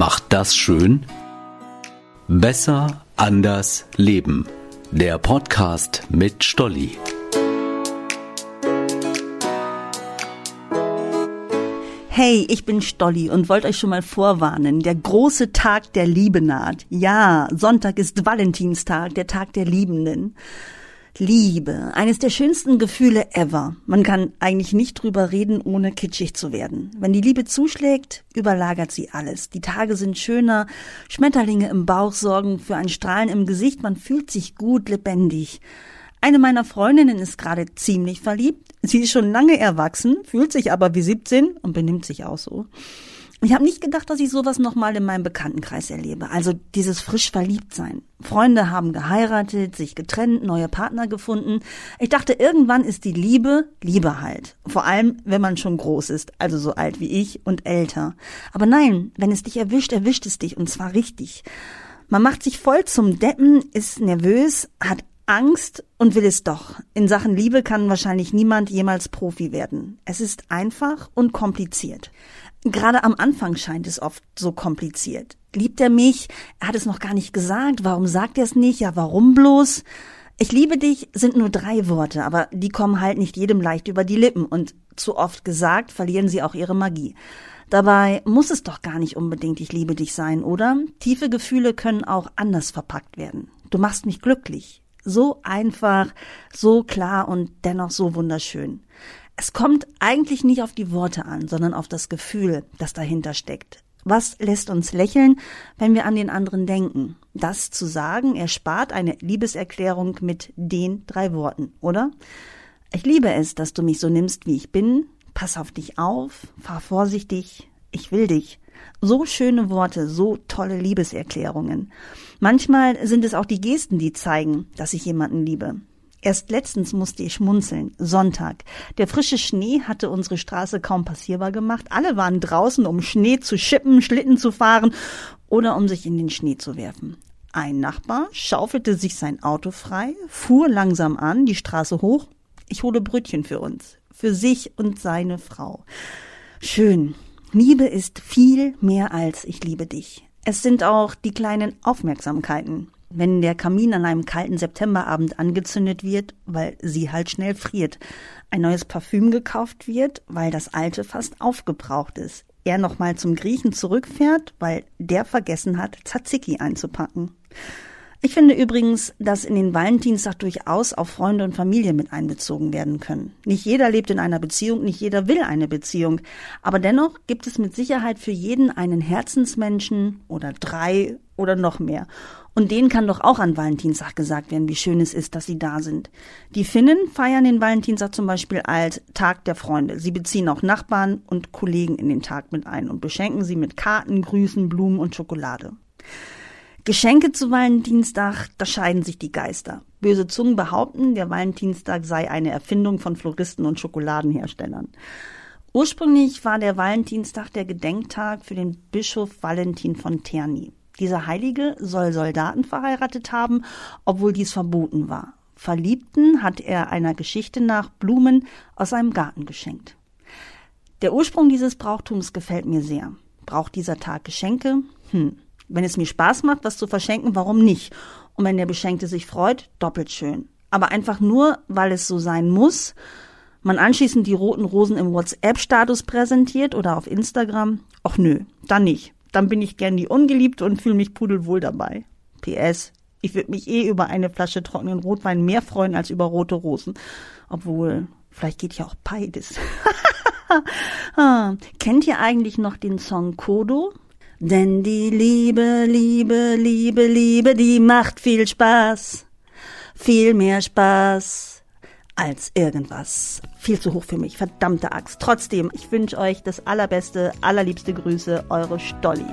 macht das schön? Besser, anders, leben. Der Podcast mit Stolli. Hey, ich bin Stolli und wollte euch schon mal vorwarnen. Der große Tag der Liebe naht. Ja, Sonntag ist Valentinstag, der Tag der Liebenden. Liebe, eines der schönsten Gefühle ever. Man kann eigentlich nicht drüber reden, ohne kitschig zu werden. Wenn die Liebe zuschlägt, überlagert sie alles. Die Tage sind schöner, Schmetterlinge im Bauch sorgen für ein Strahlen im Gesicht, man fühlt sich gut, lebendig. Eine meiner Freundinnen ist gerade ziemlich verliebt. Sie ist schon lange erwachsen, fühlt sich aber wie 17 und benimmt sich auch so. Ich habe nicht gedacht, dass ich sowas nochmal in meinem Bekanntenkreis erlebe. Also dieses frisch verliebt sein. Freunde haben geheiratet, sich getrennt, neue Partner gefunden. Ich dachte, irgendwann ist die Liebe Liebe halt. Vor allem, wenn man schon groß ist, also so alt wie ich und älter. Aber nein, wenn es dich erwischt, erwischt es dich und zwar richtig. Man macht sich voll zum Deppen, ist nervös, hat Angst und will es doch. In Sachen Liebe kann wahrscheinlich niemand jemals Profi werden. Es ist einfach und kompliziert. Gerade am Anfang scheint es oft so kompliziert. Liebt er mich? Er hat es noch gar nicht gesagt. Warum sagt er es nicht? Ja, warum bloß? Ich liebe dich sind nur drei Worte, aber die kommen halt nicht jedem leicht über die Lippen und zu oft gesagt verlieren sie auch ihre Magie. Dabei muss es doch gar nicht unbedingt ich liebe dich sein, oder? Tiefe Gefühle können auch anders verpackt werden. Du machst mich glücklich. So einfach, so klar und dennoch so wunderschön. Es kommt eigentlich nicht auf die Worte an, sondern auf das Gefühl, das dahinter steckt. Was lässt uns lächeln, wenn wir an den anderen denken? Das zu sagen erspart eine Liebeserklärung mit den drei Worten, oder? Ich liebe es, dass du mich so nimmst, wie ich bin. Pass auf dich auf, fahr vorsichtig, ich will dich. So schöne Worte, so tolle Liebeserklärungen. Manchmal sind es auch die Gesten, die zeigen, dass ich jemanden liebe. Erst letztens musste ich schmunzeln. Sonntag. Der frische Schnee hatte unsere Straße kaum passierbar gemacht. Alle waren draußen, um Schnee zu schippen, Schlitten zu fahren oder um sich in den Schnee zu werfen. Ein Nachbar schaufelte sich sein Auto frei, fuhr langsam an, die Straße hoch. Ich hole Brötchen für uns, für sich und seine Frau. Schön. Liebe ist viel mehr als ich liebe dich. Es sind auch die kleinen Aufmerksamkeiten, wenn der Kamin an einem kalten Septemberabend angezündet wird, weil sie halt schnell friert, ein neues Parfüm gekauft wird, weil das alte fast aufgebraucht ist, er nochmal zum Griechen zurückfährt, weil der vergessen hat, Tzatziki einzupacken. Ich finde übrigens, dass in den Valentinstag durchaus auch Freunde und Familie mit einbezogen werden können. Nicht jeder lebt in einer Beziehung, nicht jeder will eine Beziehung, aber dennoch gibt es mit Sicherheit für jeden einen Herzensmenschen oder drei oder noch mehr. Und denen kann doch auch an Valentinstag gesagt werden, wie schön es ist, dass sie da sind. Die Finnen feiern den Valentinstag zum Beispiel als Tag der Freunde. Sie beziehen auch Nachbarn und Kollegen in den Tag mit ein und beschenken sie mit Karten, Grüßen, Blumen und Schokolade. Geschenke zu Valentinstag, da scheiden sich die Geister. Böse Zungen behaupten, der Valentinstag sei eine Erfindung von Floristen und Schokoladenherstellern. Ursprünglich war der Valentinstag der Gedenktag für den Bischof Valentin von Terni. Dieser Heilige soll Soldaten verheiratet haben, obwohl dies verboten war. Verliebten hat er einer Geschichte nach Blumen aus seinem Garten geschenkt. Der Ursprung dieses Brauchtums gefällt mir sehr. Braucht dieser Tag Geschenke? Hm. Wenn es mir Spaß macht, was zu verschenken, warum nicht? Und wenn der Beschenkte sich freut, doppelt schön. Aber einfach nur, weil es so sein muss, man anschließend die roten Rosen im WhatsApp-Status präsentiert oder auf Instagram, ach nö, dann nicht. Dann bin ich gern die Ungeliebte und fühle mich pudelwohl dabei. PS, ich würde mich eh über eine Flasche trockenen Rotwein mehr freuen als über rote Rosen. Obwohl, vielleicht geht ja auch beides. ah, kennt ihr eigentlich noch den Song Kodo? Denn die Liebe, Liebe, Liebe, Liebe, die macht viel Spaß. Viel mehr Spaß als irgendwas. Viel zu hoch für mich, verdammte Axt. Trotzdem, ich wünsche euch das allerbeste, allerliebste Grüße, eure Stolli.